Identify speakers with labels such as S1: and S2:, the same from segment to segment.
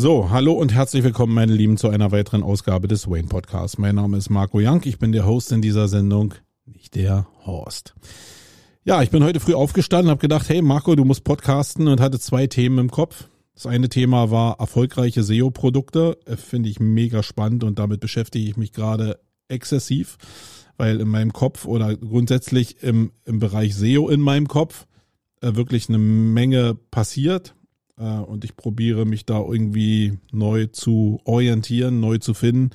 S1: So, hallo und herzlich willkommen, meine Lieben, zu einer weiteren Ausgabe des Wayne Podcasts. Mein Name ist Marco Young, ich bin der Host in dieser Sendung, nicht der Horst. Ja, ich bin heute früh aufgestanden, habe gedacht, hey Marco, du musst podcasten und hatte zwei Themen im Kopf. Das eine Thema war erfolgreiche SEO-Produkte, äh, finde ich mega spannend und damit beschäftige ich mich gerade exzessiv, weil in meinem Kopf oder grundsätzlich im, im Bereich SEO in meinem Kopf äh, wirklich eine Menge passiert und ich probiere mich da irgendwie neu zu orientieren, neu zu finden.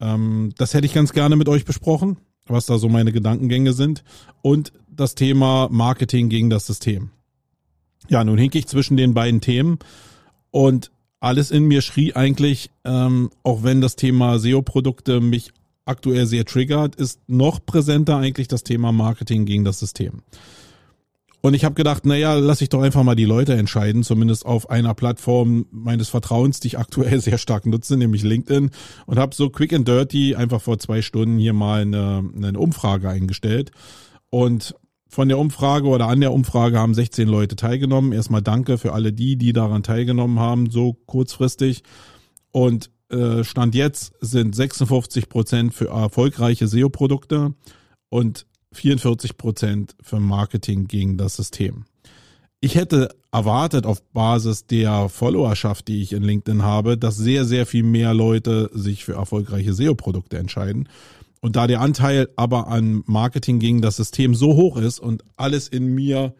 S1: Ähm, das hätte ich ganz gerne mit euch besprochen, was da so meine Gedankengänge sind und das Thema Marketing gegen das System. Ja, nun hink ich zwischen den beiden Themen und alles in mir schrie eigentlich, ähm, auch wenn das Thema SEO-Produkte mich aktuell sehr triggert, ist noch präsenter eigentlich das Thema Marketing gegen das System. Und ich habe gedacht, naja, lass ich doch einfach mal die Leute entscheiden, zumindest auf einer Plattform meines Vertrauens, die ich aktuell sehr stark nutze, nämlich LinkedIn. Und habe so quick and dirty einfach vor zwei Stunden hier mal eine, eine Umfrage eingestellt. Und von der Umfrage oder an der Umfrage haben 16 Leute teilgenommen. Erstmal danke für alle die, die daran teilgenommen haben, so kurzfristig. Und äh, Stand jetzt sind 56 Prozent für erfolgreiche SEO-Produkte und 44 Prozent für Marketing gegen das System. Ich hätte erwartet auf Basis der Followerschaft, die ich in LinkedIn habe, dass sehr, sehr viel mehr Leute sich für erfolgreiche SEO-Produkte entscheiden. Und da der Anteil aber an Marketing gegen das System so hoch ist und alles in mir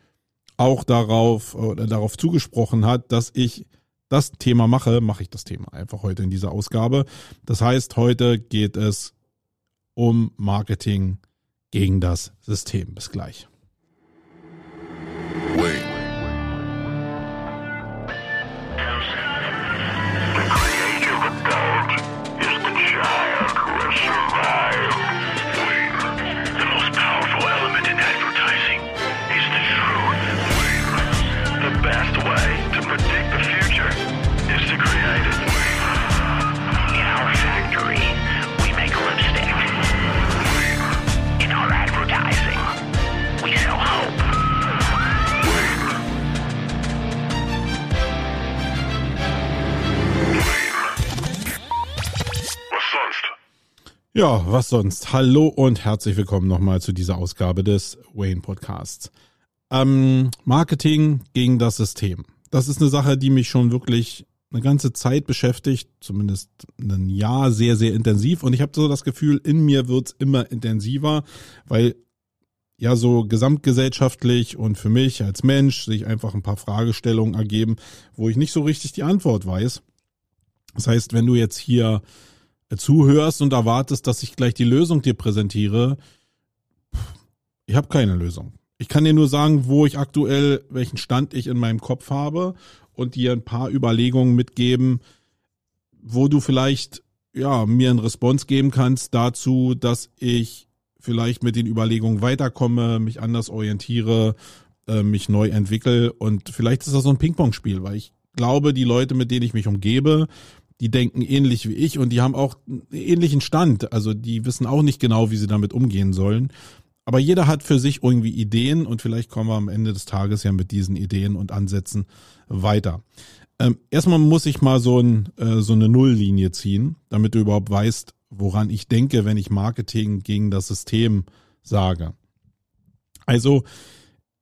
S1: auch darauf oder darauf zugesprochen hat, dass ich das Thema mache, mache ich das Thema einfach heute in dieser Ausgabe. Das heißt, heute geht es um Marketing gegen das System. Bis gleich. Ja, was sonst? Hallo und herzlich willkommen nochmal zu dieser Ausgabe des Wayne Podcasts. Ähm, Marketing gegen das System. Das ist eine Sache, die mich schon wirklich eine ganze Zeit beschäftigt, zumindest ein Jahr sehr, sehr intensiv. Und ich habe so das Gefühl, in mir wird's immer intensiver, weil ja so gesamtgesellschaftlich und für mich als Mensch sich einfach ein paar Fragestellungen ergeben, wo ich nicht so richtig die Antwort weiß. Das heißt, wenn du jetzt hier zuhörst und erwartest, dass ich gleich die Lösung dir präsentiere, ich habe keine Lösung. Ich kann dir nur sagen, wo ich aktuell, welchen Stand ich in meinem Kopf habe und dir ein paar Überlegungen mitgeben, wo du vielleicht ja mir einen Response geben kannst dazu, dass ich vielleicht mit den Überlegungen weiterkomme, mich anders orientiere, äh, mich neu entwickle und vielleicht ist das so ein Ping-Pong-Spiel, weil ich glaube, die Leute, mit denen ich mich umgebe, die denken ähnlich wie ich und die haben auch einen ähnlichen Stand. Also die wissen auch nicht genau, wie sie damit umgehen sollen. Aber jeder hat für sich irgendwie Ideen und vielleicht kommen wir am Ende des Tages ja mit diesen Ideen und Ansätzen weiter. Ähm, erstmal muss ich mal so, ein, äh, so eine Nulllinie ziehen, damit du überhaupt weißt, woran ich denke, wenn ich Marketing gegen das System sage. Also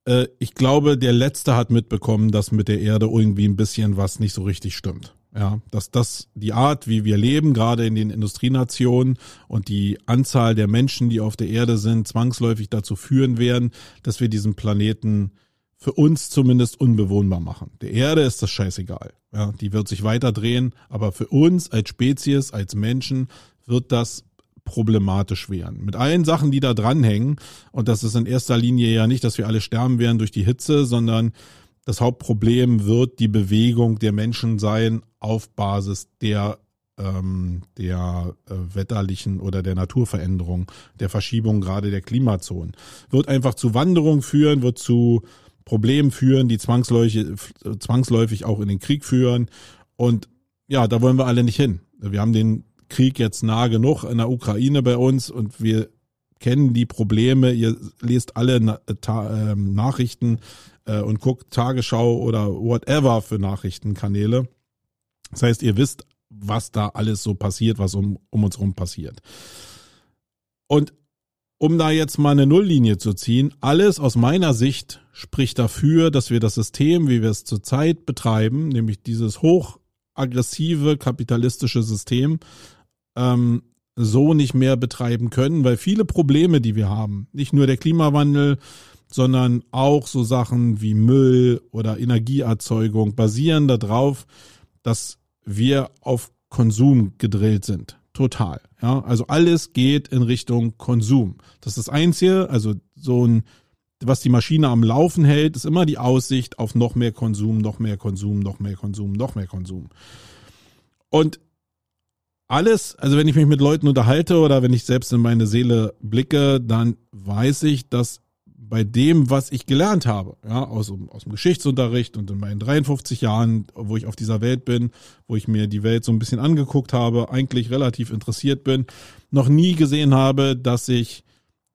S1: äh, ich glaube, der Letzte hat mitbekommen, dass mit der Erde irgendwie ein bisschen was nicht so richtig stimmt. Ja, dass das die Art, wie wir leben, gerade in den Industrienationen und die Anzahl der Menschen, die auf der Erde sind, zwangsläufig dazu führen werden, dass wir diesen Planeten für uns zumindest unbewohnbar machen. Der Erde ist das scheißegal. Ja, die wird sich weiter drehen, aber für uns als Spezies, als Menschen wird das problematisch werden. Mit allen Sachen, die da dranhängen. Und das ist in erster Linie ja nicht, dass wir alle sterben werden durch die Hitze, sondern das Hauptproblem wird die Bewegung der Menschen sein auf Basis der ähm, der äh, wetterlichen oder der Naturveränderung, der Verschiebung gerade der Klimazonen. Wird einfach zu Wanderung führen, wird zu Problemen führen, die zwangsläufig, zwangsläufig auch in den Krieg führen. Und ja, da wollen wir alle nicht hin. Wir haben den Krieg jetzt nah genug in der Ukraine bei uns und wir kennen die Probleme. Ihr lest alle Na Ta äh, Nachrichten äh, und guckt Tagesschau oder whatever für Nachrichtenkanäle. Das heißt, ihr wisst, was da alles so passiert, was um, um uns rum passiert. Und um da jetzt mal eine Nulllinie zu ziehen, alles aus meiner Sicht spricht dafür, dass wir das System, wie wir es zurzeit betreiben, nämlich dieses hochaggressive kapitalistische System, ähm, so nicht mehr betreiben können, weil viele Probleme, die wir haben, nicht nur der Klimawandel, sondern auch so Sachen wie Müll oder Energieerzeugung basieren darauf, dass wir auf Konsum gedrillt sind. Total. Ja, also alles geht in Richtung Konsum. Das ist das Einzige, also so ein, was die Maschine am Laufen hält, ist immer die Aussicht auf noch mehr Konsum, noch mehr Konsum, noch mehr Konsum, noch mehr Konsum. Und alles, also wenn ich mich mit Leuten unterhalte oder wenn ich selbst in meine Seele blicke, dann weiß ich, dass bei dem, was ich gelernt habe, ja, aus, aus dem Geschichtsunterricht und in meinen 53 Jahren, wo ich auf dieser Welt bin, wo ich mir die Welt so ein bisschen angeguckt habe, eigentlich relativ interessiert bin, noch nie gesehen habe, dass ich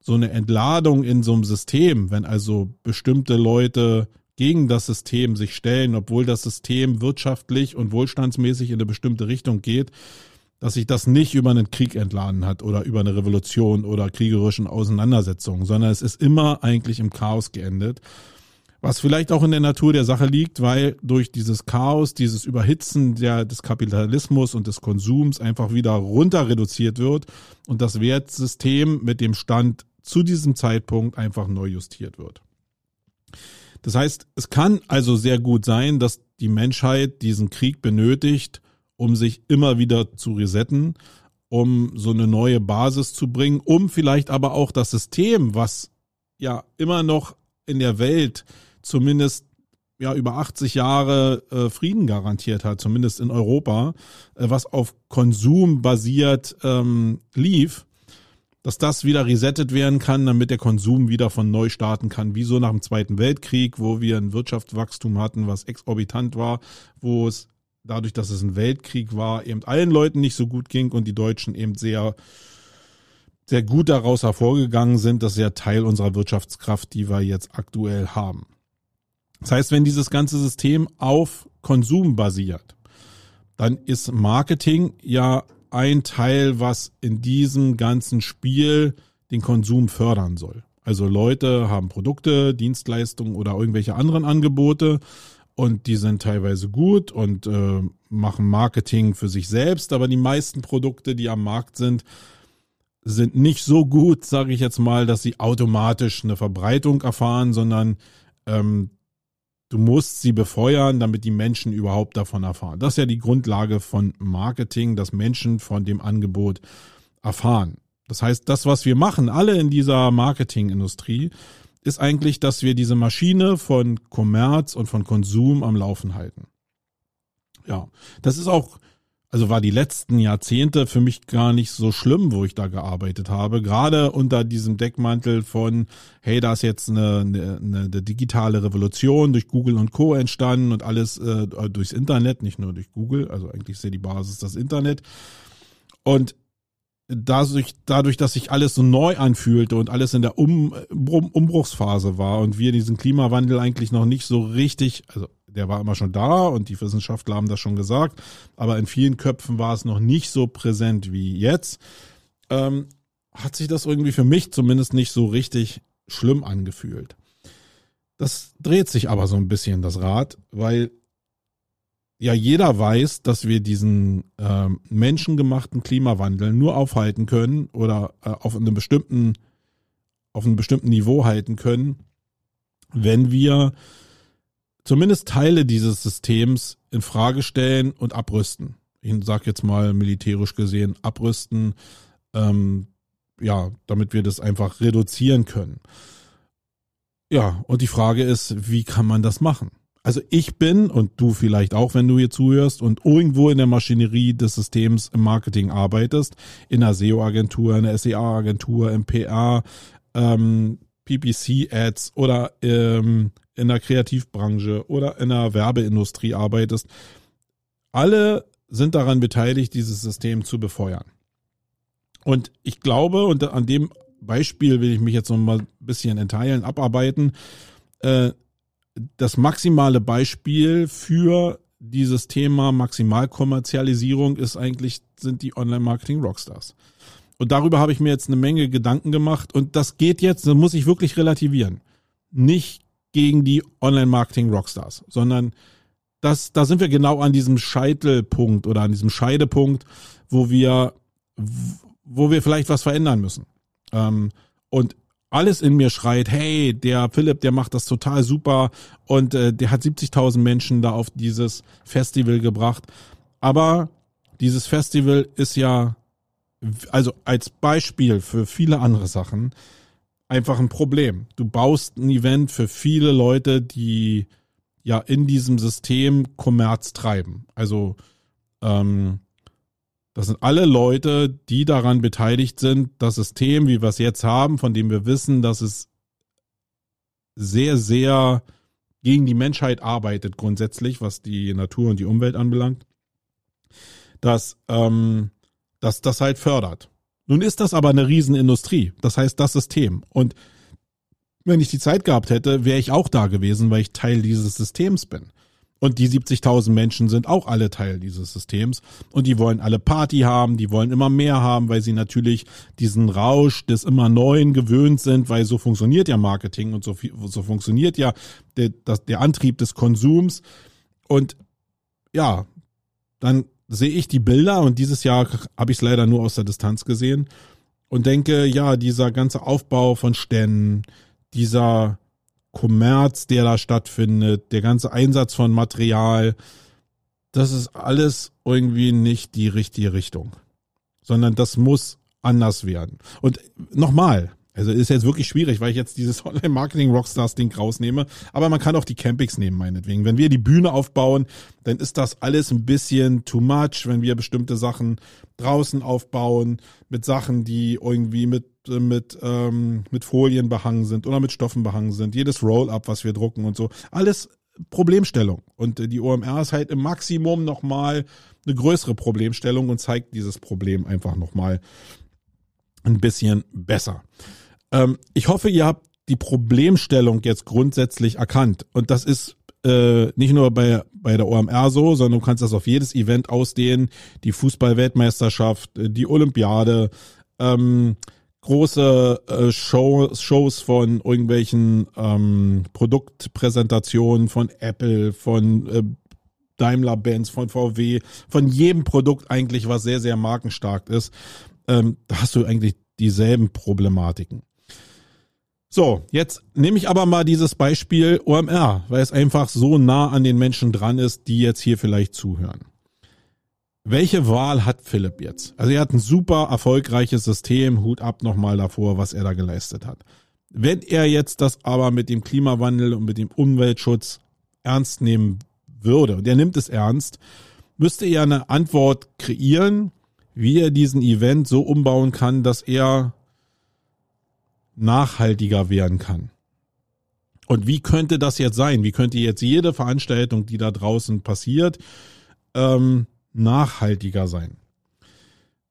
S1: so eine Entladung in so einem System, wenn also bestimmte Leute gegen das System sich stellen, obwohl das System wirtschaftlich und wohlstandsmäßig in eine bestimmte Richtung geht, dass sich das nicht über einen Krieg entladen hat oder über eine Revolution oder kriegerischen Auseinandersetzungen, sondern es ist immer eigentlich im Chaos geendet. Was vielleicht auch in der Natur der Sache liegt, weil durch dieses Chaos, dieses Überhitzen der, des Kapitalismus und des Konsums einfach wieder runter reduziert wird und das Wertsystem mit dem Stand zu diesem Zeitpunkt einfach neu justiert wird. Das heißt, es kann also sehr gut sein, dass die Menschheit diesen Krieg benötigt, um sich immer wieder zu resetten, um so eine neue Basis zu bringen, um vielleicht aber auch das System, was ja immer noch in der Welt zumindest ja über 80 Jahre äh, Frieden garantiert hat, zumindest in Europa, äh, was auf Konsum basiert ähm, lief, dass das wieder resettet werden kann, damit der Konsum wieder von neu starten kann, wie so nach dem Zweiten Weltkrieg, wo wir ein Wirtschaftswachstum hatten, was exorbitant war, wo es dadurch, dass es ein Weltkrieg war, eben allen Leuten nicht so gut ging und die Deutschen eben sehr, sehr gut daraus hervorgegangen sind. Das ist ja Teil unserer Wirtschaftskraft, die wir jetzt aktuell haben. Das heißt, wenn dieses ganze System auf Konsum basiert, dann ist Marketing ja ein Teil, was in diesem ganzen Spiel den Konsum fördern soll. Also Leute haben Produkte, Dienstleistungen oder irgendwelche anderen Angebote und die sind teilweise gut und äh, machen Marketing für sich selbst, aber die meisten Produkte, die am Markt sind, sind nicht so gut, sage ich jetzt mal, dass sie automatisch eine Verbreitung erfahren, sondern ähm, du musst sie befeuern, damit die Menschen überhaupt davon erfahren. Das ist ja die Grundlage von Marketing, dass Menschen von dem Angebot erfahren. Das heißt, das, was wir machen, alle in dieser Marketingindustrie, ist eigentlich, dass wir diese Maschine von Kommerz und von Konsum am Laufen halten. Ja, das ist auch, also war die letzten Jahrzehnte für mich gar nicht so schlimm, wo ich da gearbeitet habe. Gerade unter diesem Deckmantel von, hey, da ist jetzt eine, eine, eine digitale Revolution durch Google und Co. entstanden und alles äh, durchs Internet, nicht nur durch Google, also eigentlich ja die Basis das Internet. Und dadurch, dadurch, dass sich alles so neu anfühlte und alles in der um, um, Umbruchsphase war und wir diesen Klimawandel eigentlich noch nicht so richtig, also der war immer schon da und die Wissenschaftler haben das schon gesagt, aber in vielen Köpfen war es noch nicht so präsent wie jetzt, ähm, hat sich das irgendwie für mich zumindest nicht so richtig schlimm angefühlt. Das dreht sich aber so ein bisschen das Rad, weil ja jeder weiß, dass wir diesen äh, menschengemachten Klimawandel nur aufhalten können oder äh, auf einem bestimmten auf einem bestimmten Niveau halten können, wenn wir zumindest Teile dieses Systems in Frage stellen und abrüsten. Ich sage jetzt mal militärisch gesehen abrüsten, ähm, ja, damit wir das einfach reduzieren können. Ja, und die Frage ist, wie kann man das machen? Also ich bin und du vielleicht auch, wenn du hier zuhörst und irgendwo in der Maschinerie des Systems im Marketing arbeitest, in einer SEO-Agentur, in einer SEA-Agentur, im PR, ähm, PPC-Ads oder ähm, in der Kreativbranche oder in der Werbeindustrie arbeitest, alle sind daran beteiligt, dieses System zu befeuern. Und ich glaube, und an dem Beispiel will ich mich jetzt noch mal ein bisschen in Teilen abarbeiten, äh, das maximale Beispiel für dieses Thema Maximalkommerzialisierung ist eigentlich, sind die Online-Marketing-Rockstars. Und darüber habe ich mir jetzt eine Menge Gedanken gemacht und das geht jetzt, das muss ich wirklich relativieren. Nicht gegen die Online-Marketing-Rockstars, sondern das, da sind wir genau an diesem Scheitelpunkt oder an diesem Scheidepunkt, wo wir, wo wir vielleicht was verändern müssen. Ähm, und alles in mir schreit, hey, der Philipp, der macht das total super und äh, der hat 70.000 Menschen da auf dieses Festival gebracht. Aber dieses Festival ist ja, also als Beispiel für viele andere Sachen, einfach ein Problem. Du baust ein Event für viele Leute, die ja in diesem System Kommerz treiben. Also ähm, das sind alle Leute, die daran beteiligt sind, das System, wie wir es jetzt haben, von dem wir wissen, dass es sehr, sehr gegen die Menschheit arbeitet grundsätzlich, was die Natur und die Umwelt anbelangt, dass, ähm, dass das halt fördert. Nun ist das aber eine Riesenindustrie, das heißt das System. Und wenn ich die Zeit gehabt hätte, wäre ich auch da gewesen, weil ich Teil dieses Systems bin. Und die 70.000 Menschen sind auch alle Teil dieses Systems. Und die wollen alle Party haben, die wollen immer mehr haben, weil sie natürlich diesen Rausch des immer Neuen gewöhnt sind, weil so funktioniert ja Marketing und so, so funktioniert ja der, das, der Antrieb des Konsums. Und ja, dann sehe ich die Bilder und dieses Jahr habe ich es leider nur aus der Distanz gesehen und denke, ja, dieser ganze Aufbau von Ständen, dieser Kommerz, der da stattfindet, der ganze Einsatz von Material, das ist alles irgendwie nicht die richtige Richtung, sondern das muss anders werden. Und nochmal, also ist jetzt wirklich schwierig, weil ich jetzt dieses Online-Marketing-Rockstars-Ding rausnehme. Aber man kann auch die Campings nehmen, meinetwegen. Wenn wir die Bühne aufbauen, dann ist das alles ein bisschen too much, wenn wir bestimmte Sachen draußen aufbauen, mit Sachen, die irgendwie mit, mit, ähm, mit Folien behangen sind oder mit Stoffen behangen sind. Jedes Roll-up, was wir drucken und so. Alles Problemstellung. Und die OMR ist halt im Maximum nochmal eine größere Problemstellung und zeigt dieses Problem einfach nochmal ein bisschen besser. Ähm, ich hoffe, ihr habt die Problemstellung jetzt grundsätzlich erkannt. Und das ist äh, nicht nur bei, bei der OMR so, sondern du kannst das auf jedes Event ausdehnen. Die Fußball-Weltmeisterschaft, äh, die Olympiade, ähm, große äh, Show, Shows von irgendwelchen ähm, Produktpräsentationen von Apple, von äh, Daimler-Benz, von VW, von jedem Produkt eigentlich, was sehr, sehr markenstark ist. Ähm, da hast du eigentlich dieselben Problematiken. So, jetzt nehme ich aber mal dieses Beispiel OMR, weil es einfach so nah an den Menschen dran ist, die jetzt hier vielleicht zuhören. Welche Wahl hat Philipp jetzt? Also er hat ein super erfolgreiches System, Hut ab nochmal davor, was er da geleistet hat. Wenn er jetzt das aber mit dem Klimawandel und mit dem Umweltschutz ernst nehmen würde, und er nimmt es ernst, müsste er eine Antwort kreieren, wie er diesen Event so umbauen kann, dass er nachhaltiger werden kann. Und wie könnte das jetzt sein? Wie könnte jetzt jede Veranstaltung, die da draußen passiert, ähm, nachhaltiger sein?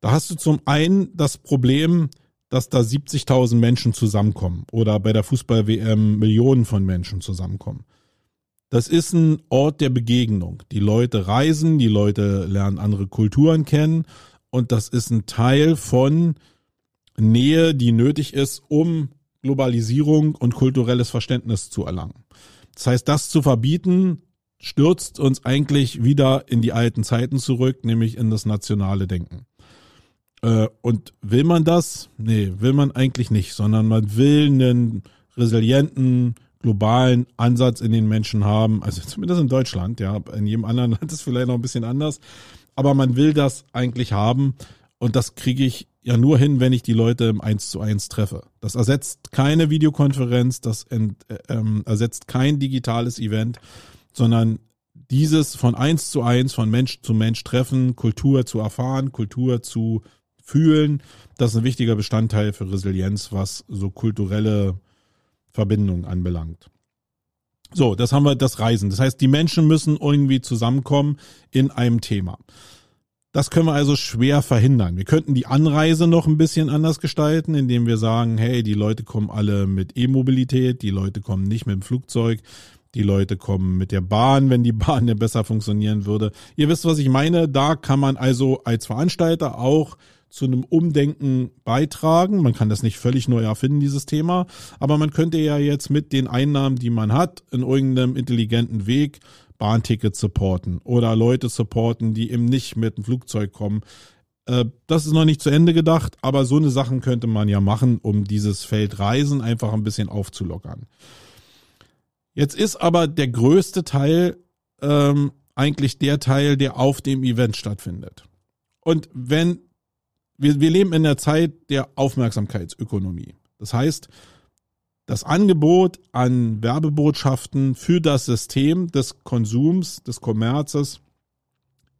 S1: Da hast du zum einen das Problem, dass da 70.000 Menschen zusammenkommen oder bei der Fußball-WM Millionen von Menschen zusammenkommen. Das ist ein Ort der Begegnung. Die Leute reisen, die Leute lernen andere Kulturen kennen und das ist ein Teil von Nähe, die nötig ist, um Globalisierung und kulturelles Verständnis zu erlangen. Das heißt, das zu verbieten, stürzt uns eigentlich wieder in die alten Zeiten zurück, nämlich in das nationale Denken. Äh, und will man das? Nee, will man eigentlich nicht, sondern man will einen resilienten, globalen Ansatz in den Menschen haben, also zumindest in Deutschland, ja, in jedem anderen Land ist es vielleicht noch ein bisschen anders, aber man will das eigentlich haben und das kriege ich ja nur hin, wenn ich die Leute im Eins zu eins treffe. Das ersetzt keine Videokonferenz, das ent, äh, ähm, ersetzt kein digitales Event, sondern dieses von eins zu eins, von Mensch zu Mensch treffen, Kultur zu erfahren, Kultur zu fühlen, das ist ein wichtiger Bestandteil für Resilienz, was so kulturelle Verbindungen anbelangt. So, das haben wir das Reisen. Das heißt, die Menschen müssen irgendwie zusammenkommen in einem Thema. Das können wir also schwer verhindern. Wir könnten die Anreise noch ein bisschen anders gestalten, indem wir sagen, hey, die Leute kommen alle mit E-Mobilität, die Leute kommen nicht mit dem Flugzeug, die Leute kommen mit der Bahn, wenn die Bahn ja besser funktionieren würde. Ihr wisst, was ich meine. Da kann man also als Veranstalter auch zu einem Umdenken beitragen. Man kann das nicht völlig neu erfinden, dieses Thema, aber man könnte ja jetzt mit den Einnahmen, die man hat, in irgendeinem intelligenten Weg Bahntickets supporten oder Leute supporten, die eben nicht mit dem Flugzeug kommen. Äh, das ist noch nicht zu Ende gedacht, aber so eine Sachen könnte man ja machen, um dieses Feld Reisen einfach ein bisschen aufzulockern. Jetzt ist aber der größte Teil ähm, eigentlich der Teil, der auf dem Event stattfindet. Und wenn wir, wir leben in der Zeit der Aufmerksamkeitsökonomie. Das heißt, das Angebot an Werbebotschaften für das System des Konsums, des Kommerzes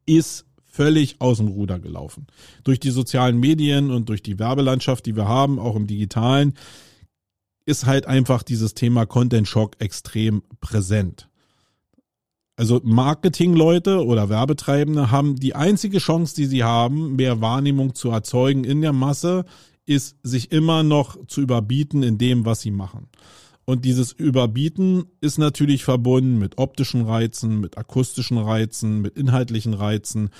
S1: ist völlig aus dem Ruder gelaufen. Durch die sozialen Medien und durch die Werbelandschaft, die wir haben, auch im digitalen, ist halt einfach dieses Thema Content Shock extrem präsent. Also Marketingleute oder Werbetreibende haben die einzige Chance, die sie haben, mehr Wahrnehmung zu erzeugen in der Masse, ist sich immer noch zu überbieten in dem, was sie machen. Und dieses Überbieten ist natürlich verbunden mit optischen Reizen, mit akustischen Reizen, mit inhaltlichen Reizen,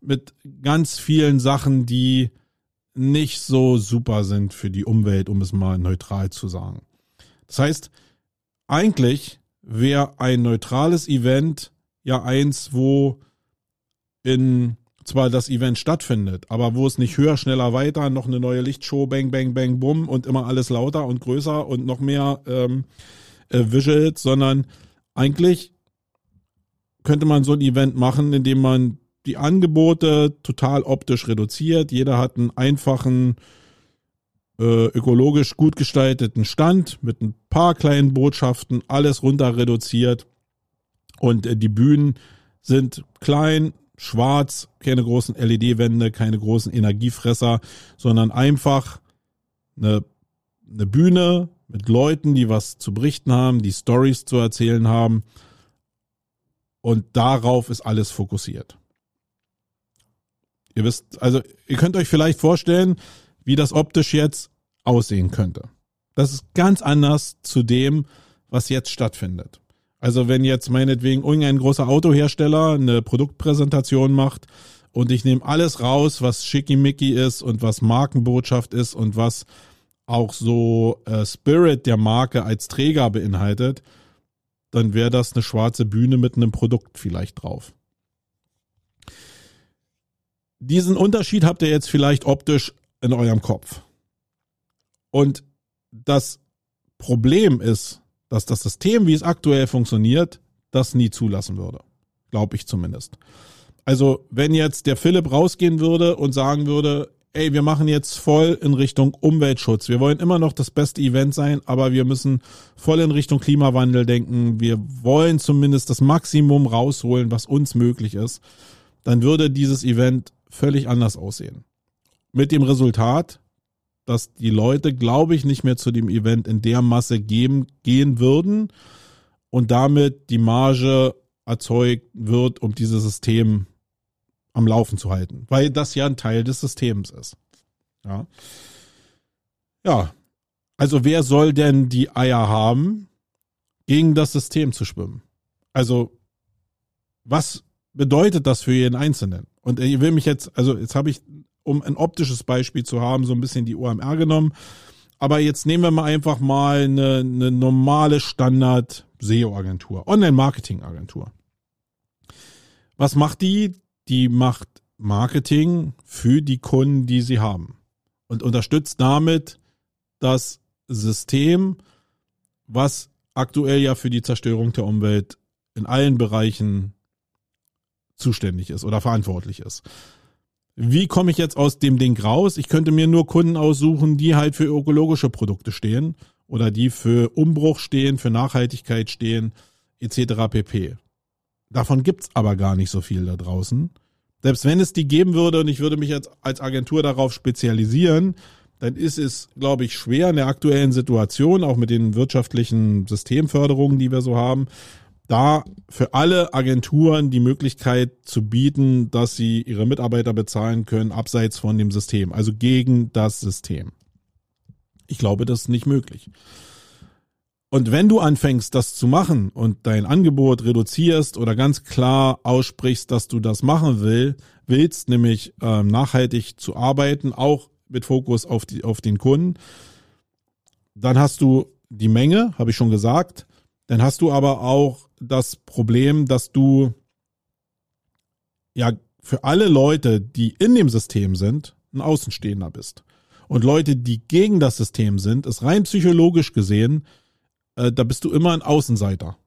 S1: mit ganz vielen Sachen, die nicht so super sind für die Umwelt, um es mal neutral zu sagen. Das heißt, eigentlich wäre ein neutrales Event ja eins, wo in zwar das Event stattfindet, aber wo es nicht höher, schneller, weiter, noch eine neue Lichtshow, bang, bang, bang, bumm und immer alles lauter und größer und noch mehr ähm, äh, Visuals, sondern eigentlich könnte man so ein Event machen, indem man die Angebote total optisch reduziert. Jeder hat einen einfachen äh, ökologisch gut gestalteten Stand mit ein paar kleinen Botschaften, alles runter reduziert. Und äh, die Bühnen sind klein, schwarz, keine großen LED-Wände, keine großen Energiefresser, sondern einfach eine, eine Bühne mit Leuten, die was zu berichten haben, die Stories zu erzählen haben. Und darauf ist alles fokussiert. Ihr wisst, also ihr könnt euch vielleicht vorstellen, wie das optisch jetzt aussehen könnte. Das ist ganz anders zu dem, was jetzt stattfindet. Also wenn jetzt meinetwegen irgendein großer Autohersteller eine Produktpräsentation macht und ich nehme alles raus, was schickimicki ist und was Markenbotschaft ist und was auch so äh, Spirit der Marke als Träger beinhaltet, dann wäre das eine schwarze Bühne mit einem Produkt vielleicht drauf. Diesen Unterschied habt ihr jetzt vielleicht optisch in eurem Kopf. Und das Problem ist, dass das System, wie es aktuell funktioniert, das nie zulassen würde. Glaube ich zumindest. Also, wenn jetzt der Philipp rausgehen würde und sagen würde, ey, wir machen jetzt voll in Richtung Umweltschutz. Wir wollen immer noch das beste Event sein, aber wir müssen voll in Richtung Klimawandel denken. Wir wollen zumindest das Maximum rausholen, was uns möglich ist. Dann würde dieses Event völlig anders aussehen. Mit dem Resultat, dass die Leute, glaube ich, nicht mehr zu dem Event in der Masse geben, gehen würden und damit die Marge erzeugt wird, um dieses System am Laufen zu halten, weil das ja ein Teil des Systems ist. Ja. Ja. Also wer soll denn die Eier haben, gegen das System zu schwimmen? Also was bedeutet das für jeden Einzelnen? Und ich will mich jetzt, also jetzt habe ich, um ein optisches Beispiel zu haben, so ein bisschen die OMR genommen. Aber jetzt nehmen wir mal einfach mal eine, eine normale Standard SEO-Agentur, Online-Marketing-Agentur. Was macht die? Die macht Marketing für die Kunden, die sie haben und unterstützt damit das System, was aktuell ja für die Zerstörung der Umwelt in allen Bereichen zuständig ist oder verantwortlich ist. Wie komme ich jetzt aus dem Ding raus? Ich könnte mir nur Kunden aussuchen, die halt für ökologische Produkte stehen oder die für Umbruch stehen, für Nachhaltigkeit stehen, etc. pp. Davon gibt's aber gar nicht so viel da draußen. Selbst wenn es die geben würde und ich würde mich jetzt als Agentur darauf spezialisieren, dann ist es, glaube ich, schwer in der aktuellen Situation, auch mit den wirtschaftlichen Systemförderungen, die wir so haben, da für alle Agenturen die Möglichkeit zu bieten, dass sie ihre Mitarbeiter bezahlen können, abseits von dem System, also gegen das System. Ich glaube, das ist nicht möglich. Und wenn du anfängst, das zu machen und dein Angebot reduzierst oder ganz klar aussprichst, dass du das machen will, willst, nämlich äh, nachhaltig zu arbeiten, auch mit Fokus auf, die, auf den Kunden, dann hast du die Menge, habe ich schon gesagt. Dann hast du aber auch das Problem, dass du ja für alle Leute, die in dem System sind, ein Außenstehender bist. Und Leute, die gegen das System sind, ist rein psychologisch gesehen, äh, da bist du immer ein Außenseiter.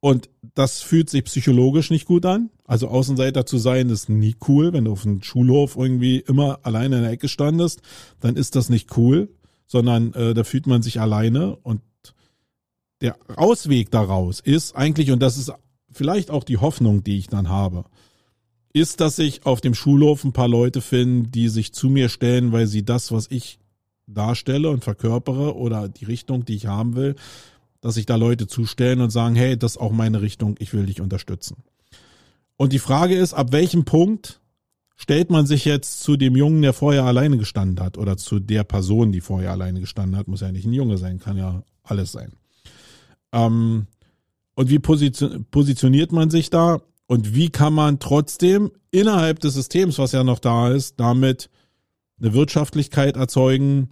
S1: Und das fühlt sich psychologisch nicht gut an. Also Außenseiter zu sein ist nie cool. Wenn du auf einem Schulhof irgendwie immer alleine in der Ecke standest, dann ist das nicht cool, sondern äh, da fühlt man sich alleine. Und der Ausweg daraus ist eigentlich, und das ist vielleicht auch die Hoffnung, die ich dann habe, ist, dass ich auf dem Schulhof ein paar Leute finde, die sich zu mir stellen, weil sie das, was ich darstelle und verkörpere oder die Richtung, die ich haben will, dass sich da Leute zustellen und sagen, hey, das ist auch meine Richtung, ich will dich unterstützen. Und die Frage ist, ab welchem Punkt stellt man sich jetzt zu dem Jungen, der vorher alleine gestanden hat oder zu der Person, die vorher alleine gestanden hat, muss ja nicht ein Junge sein, kann ja alles sein. Ähm, und wie positioniert man sich da? Und wie kann man trotzdem innerhalb des Systems, was ja noch da ist, damit eine Wirtschaftlichkeit erzeugen,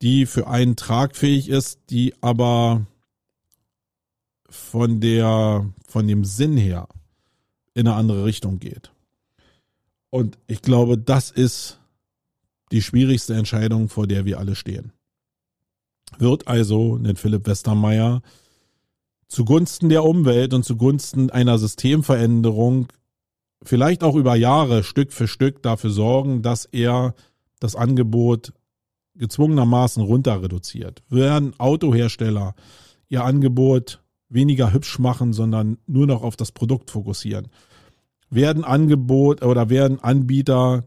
S1: die für einen tragfähig ist, die aber von der, von dem Sinn her in eine andere Richtung geht. Und ich glaube, das ist die schwierigste Entscheidung, vor der wir alle stehen. Wird also ein Philipp Westermeier zugunsten der Umwelt und zugunsten einer Systemveränderung vielleicht auch über Jahre Stück für Stück dafür sorgen, dass er das Angebot gezwungenermaßen runter reduziert. Werden Autohersteller ihr Angebot weniger hübsch machen, sondern nur noch auf das Produkt fokussieren. Werden Angebot oder werden Anbieter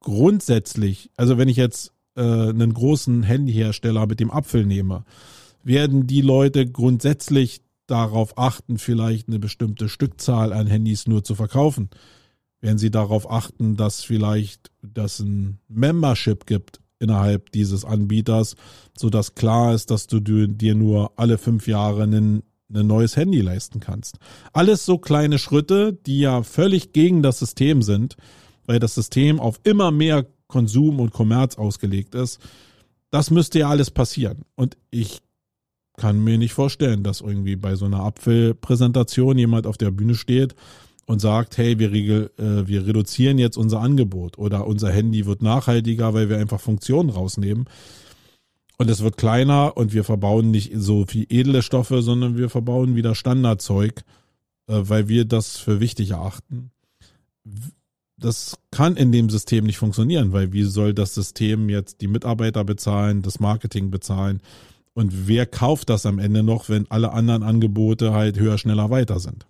S1: grundsätzlich, also wenn ich jetzt äh, einen großen Handyhersteller mit dem Apfel nehme, werden die Leute grundsätzlich darauf achten, vielleicht eine bestimmte Stückzahl an Handys nur zu verkaufen. Werden sie darauf achten, dass vielleicht das ein Membership gibt innerhalb dieses Anbieters, so dass klar ist, dass du dir nur alle fünf Jahre einen ein neues Handy leisten kannst. Alles so kleine Schritte, die ja völlig gegen das System sind, weil das System auf immer mehr Konsum und Kommerz ausgelegt ist. Das müsste ja alles passieren. Und ich kann mir nicht vorstellen, dass irgendwie bei so einer Apfelpräsentation jemand auf der Bühne steht und sagt, hey, wir, regel, äh, wir reduzieren jetzt unser Angebot oder unser Handy wird nachhaltiger, weil wir einfach Funktionen rausnehmen. Und es wird kleiner und wir verbauen nicht so viel edle Stoffe, sondern wir verbauen wieder Standardzeug, äh, weil wir das für wichtig erachten. Das kann in dem System nicht funktionieren, weil wie soll das System jetzt die Mitarbeiter bezahlen, das Marketing bezahlen? Und wer kauft das am Ende noch, wenn alle anderen Angebote halt höher, schneller, weiter sind?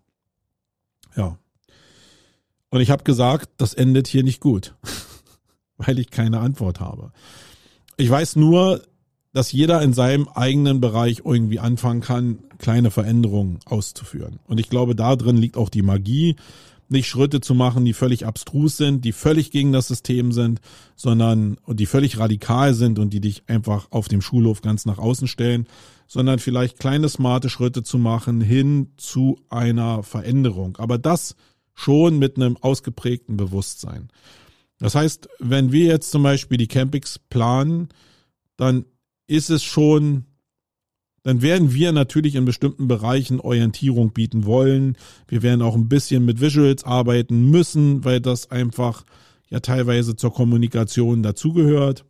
S1: Ja. Und ich habe gesagt, das endet hier nicht gut, weil ich keine Antwort habe. Ich weiß nur, dass jeder in seinem eigenen Bereich irgendwie anfangen kann, kleine Veränderungen auszuführen. Und ich glaube, da drin liegt auch die Magie, nicht Schritte zu machen, die völlig abstrus sind, die völlig gegen das System sind, sondern die völlig radikal sind und die dich einfach auf dem Schulhof ganz nach außen stellen, sondern vielleicht kleine smarte Schritte zu machen hin zu einer Veränderung. Aber das schon mit einem ausgeprägten Bewusstsein. Das heißt, wenn wir jetzt zum Beispiel die Campings planen, dann ist es schon, dann werden wir natürlich in bestimmten Bereichen Orientierung bieten wollen. Wir werden auch ein bisschen mit Visuals arbeiten müssen, weil das einfach ja teilweise zur Kommunikation dazugehört.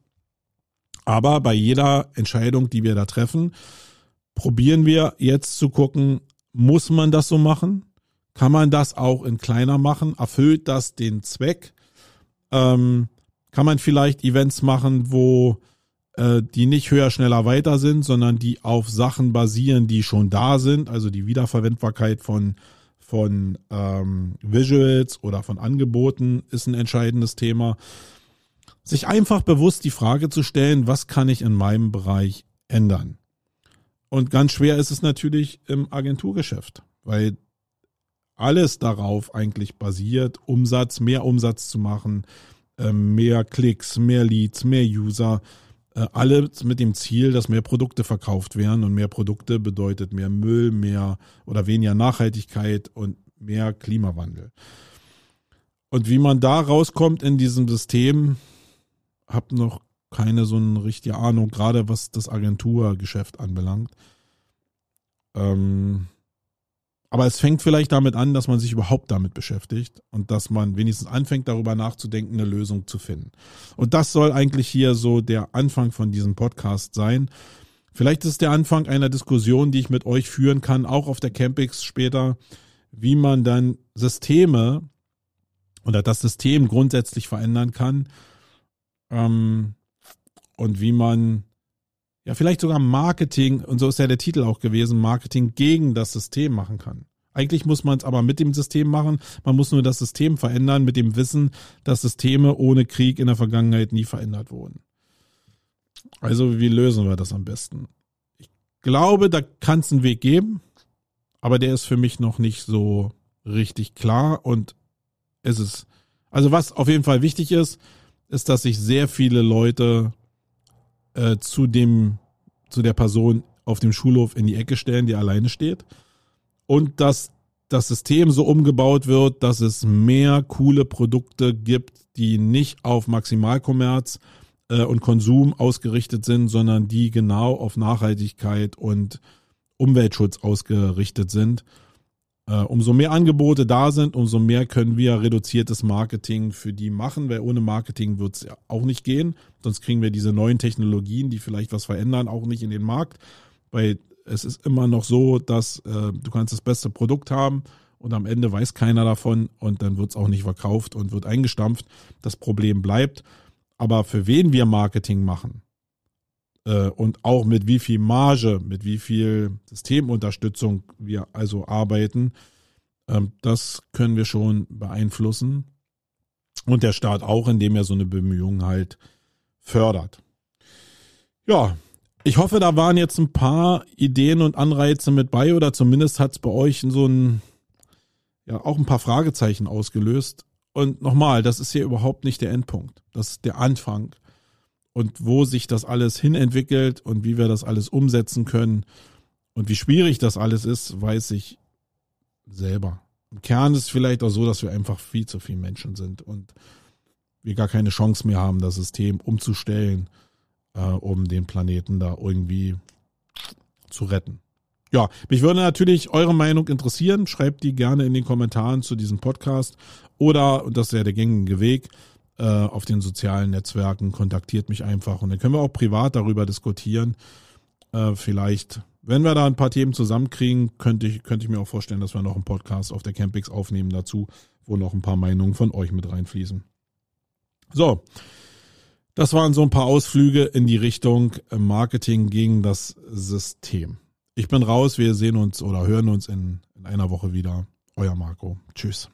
S1: Aber bei jeder Entscheidung, die wir da treffen, probieren wir jetzt zu gucken, muss man das so machen? Kann man das auch in kleiner machen? Erfüllt das den Zweck? Ähm, kann man vielleicht Events machen, wo äh, die nicht höher, schneller, weiter sind, sondern die auf Sachen basieren, die schon da sind, also die Wiederverwendbarkeit von von ähm, Visuals oder von Angeboten ist ein entscheidendes Thema. Sich einfach bewusst die Frage zu stellen, was kann ich in meinem Bereich ändern? Und ganz schwer ist es natürlich im Agenturgeschäft, weil alles darauf eigentlich basiert, Umsatz, mehr Umsatz zu machen, ähm, mehr Klicks, mehr Leads, mehr User Äh, alles mit dem Ziel, dass mehr Produkte verkauft werden und mehr Produkte bedeutet mehr Müll, mehr oder weniger Nachhaltigkeit und mehr Klimawandel. Und wie man da rauskommt in diesem System, hab noch keine so eine richtige Ahnung, gerade was das Agenturgeschäft anbelangt. Ähm, aber es fängt vielleicht damit an, dass man sich überhaupt damit beschäftigt und dass man wenigstens anfängt, darüber nachzudenken, eine Lösung zu finden. Und das soll eigentlich hier so der Anfang von diesem Podcast sein. Vielleicht ist es der Anfang einer Diskussion, die ich mit euch führen kann, auch auf der Campix später, wie man dann Systeme oder das System grundsätzlich verändern kann ähm, und wie man ja vielleicht sogar Marketing, und so ist ja der Titel auch gewesen, Marketing gegen das System machen kann. Eigentlich muss man es aber mit dem System machen. Man muss nur das System verändern mit dem Wissen, dass Systeme ohne Krieg in der Vergangenheit nie verändert wurden. Also wie lösen wir das am besten? Ich glaube, da kann es einen Weg geben, aber der ist für mich noch nicht so richtig klar und es ist, also was auf jeden Fall wichtig ist, ist, dass sich sehr viele Leute äh, zu dem, zu der Person auf dem Schulhof in die Ecke stellen, die alleine steht. Und dass das System so umgebaut wird, dass es mehr coole Produkte gibt, die nicht auf Maximalkommerz äh, und Konsum ausgerichtet sind, sondern die genau auf Nachhaltigkeit und Umweltschutz ausgerichtet sind. Äh, umso mehr Angebote da sind, umso mehr können wir reduziertes Marketing für die machen, weil ohne Marketing wird es auch nicht gehen. Sonst kriegen wir diese neuen Technologien, die vielleicht was verändern, auch nicht in den Markt. Weil es ist immer noch so, dass äh, du kannst das beste Produkt haben und am Ende weiß keiner davon und dann wird es auch nicht verkauft und wird eingestampft. Das Problem bleibt. Aber für wen wir Marketing machen, und auch mit wie viel Marge, mit wie viel Systemunterstützung wir also arbeiten, ähm, das können wir schon beeinflussen. Und der Staat auch, indem er so eine Bemühung halt fördert. Ja, ich hoffe, da waren jetzt ein paar Ideen und Anreize mit bei oder zumindest hat es bei euch so ein, ja, auch ein paar Fragezeichen ausgelöst. Und nochmal, das ist hier überhaupt nicht der Endpunkt. Das ist der Anfang und wo sich das alles hinentwickelt und wie wir das alles umsetzen können und wie schwierig das alles ist, weiß ich selber. Im Kern ist es vielleicht auch so, dass wir einfach viel zu viele Menschen sind und wir gar keine Chance mehr haben, das System umzustellen, äh, um den Planeten da irgendwie zu retten. Ja, mich würde natürlich eure Meinung interessieren. Schreibt die gerne in den Kommentaren zu diesem Podcast oder, und das ja der gängige Weg, äh, auf den sozialen Netzwerken, kontaktiert mich einfach und dann können wir auch privat darüber diskutieren. Äh, vielleicht, wenn wir da ein paar Themen zusammenkriegen, könnte ich, könnte ich mir auch vorstellen, dass wir noch einen Podcast auf der Campix aufnehmen dazu, wo noch ein paar Meinungen von euch mit reinfließen. So. Das waren so ein paar Ausflüge in die Richtung Marketing gegen das System. Ich bin raus, wir sehen uns oder hören uns in, in einer Woche wieder. Euer Marco. Tschüss.